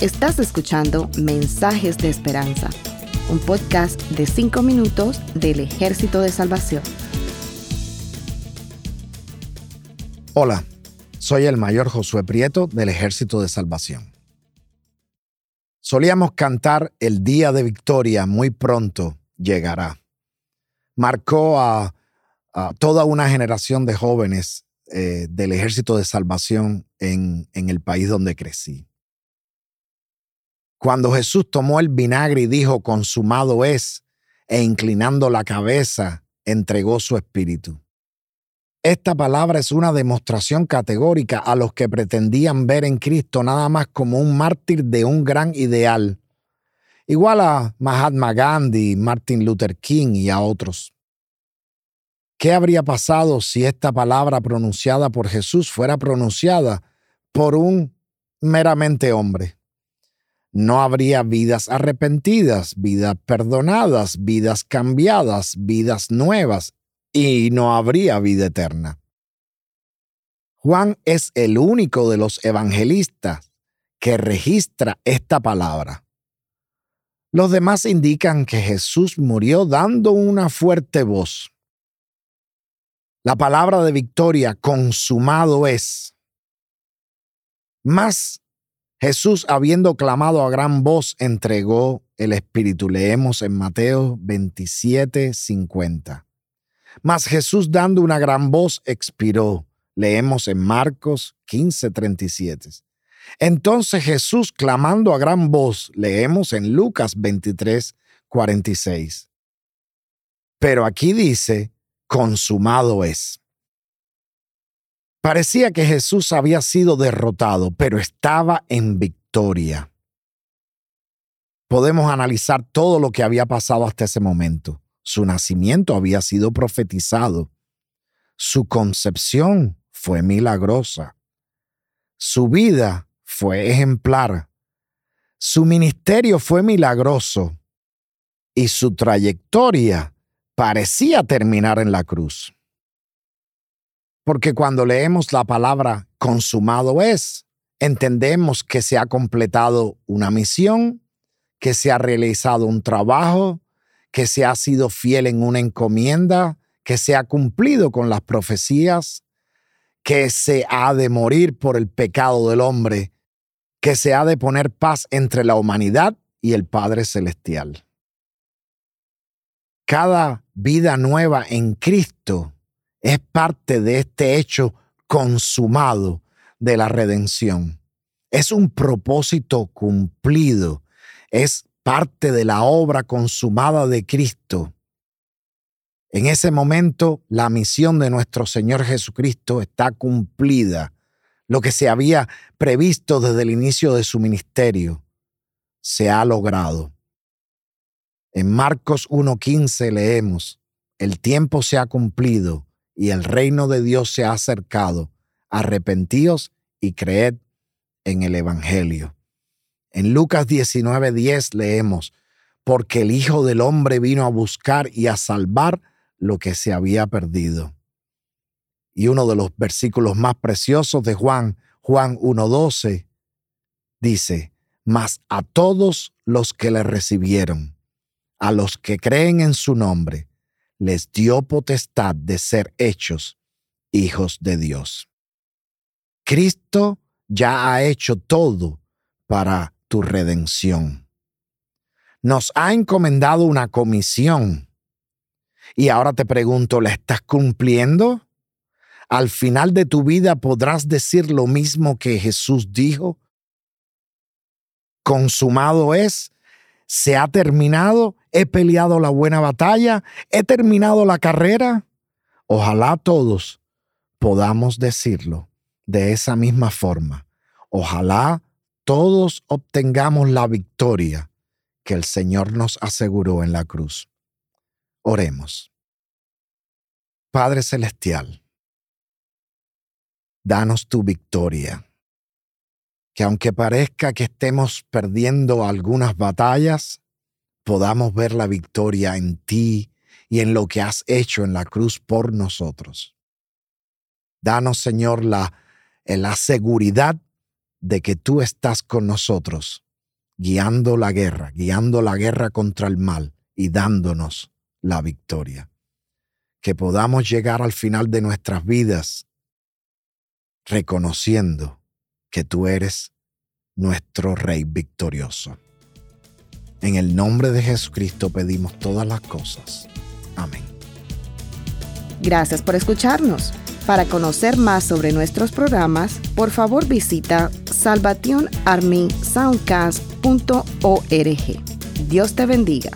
Estás escuchando Mensajes de Esperanza, un podcast de 5 minutos del Ejército de Salvación. Hola, soy el mayor Josué Prieto del Ejército de Salvación. Solíamos cantar El día de victoria muy pronto llegará. Marcó a, toda una generación de jóvenes eh, del Ejército de Salvación en, en el país donde crecí. Cuando Jesús tomó el vinagre y dijo, consumado es, e inclinando la cabeza, entregó su espíritu. Esta palabra es una demostración categórica a los que pretendían ver en Cristo nada más como un mártir de un gran ideal, igual a Mahatma Gandhi, Martin Luther King y a otros. ¿Qué habría pasado si esta palabra pronunciada por Jesús fuera pronunciada por un meramente hombre? No habría vidas arrepentidas, vidas perdonadas, vidas cambiadas, vidas nuevas, y no habría vida eterna. Juan es el único de los evangelistas que registra esta palabra. Los demás indican que Jesús murió dando una fuerte voz. La palabra de victoria consumado es. Más Jesús, habiendo clamado a gran voz, entregó el Espíritu. Leemos en Mateo 27, 50. Mas Jesús dando una gran voz expiró. Leemos en Marcos 15:37. Entonces Jesús clamando a gran voz, leemos en Lucas 23:46. Pero aquí dice, consumado es. Parecía que Jesús había sido derrotado, pero estaba en victoria. Podemos analizar todo lo que había pasado hasta ese momento. Su nacimiento había sido profetizado. Su concepción fue milagrosa. Su vida fue ejemplar. Su ministerio fue milagroso. Y su trayectoria parecía terminar en la cruz. Porque cuando leemos la palabra consumado es, entendemos que se ha completado una misión, que se ha realizado un trabajo, que se ha sido fiel en una encomienda, que se ha cumplido con las profecías, que se ha de morir por el pecado del hombre, que se ha de poner paz entre la humanidad y el Padre Celestial. Cada vida nueva en Cristo es parte de este hecho consumado de la redención. Es un propósito cumplido, es parte de la obra consumada de Cristo. En ese momento la misión de nuestro Señor Jesucristo está cumplida. Lo que se había previsto desde el inicio de su ministerio se ha logrado. En Marcos 1.15 leemos, el tiempo se ha cumplido y el reino de Dios se ha acercado. Arrepentíos y creed en el Evangelio. En Lucas 19:10 leemos, porque el Hijo del Hombre vino a buscar y a salvar lo que se había perdido. Y uno de los versículos más preciosos de Juan, Juan 1:12, dice, mas a todos los que le recibieron, a los que creen en su nombre, les dio potestad de ser hechos hijos de Dios. Cristo ya ha hecho todo para tu redención. Nos ha encomendado una comisión. Y ahora te pregunto, ¿la estás cumpliendo? Al final de tu vida podrás decir lo mismo que Jesús dijo. Consumado es, se ha terminado, he peleado la buena batalla, he terminado la carrera. Ojalá todos podamos decirlo de esa misma forma. Ojalá todos obtengamos la victoria que el Señor nos aseguró en la cruz. Oremos. Padre Celestial, danos tu victoria, que aunque parezca que estemos perdiendo algunas batallas, podamos ver la victoria en ti y en lo que has hecho en la cruz por nosotros. Danos, Señor, la, la seguridad de que tú estás con nosotros, guiando la guerra, guiando la guerra contra el mal y dándonos la victoria. Que podamos llegar al final de nuestras vidas reconociendo que tú eres nuestro Rey victorioso. En el nombre de Jesucristo pedimos todas las cosas. Amén. Gracias por escucharnos. Para conocer más sobre nuestros programas, por favor visita salvationarmysoundcast.org. Dios te bendiga.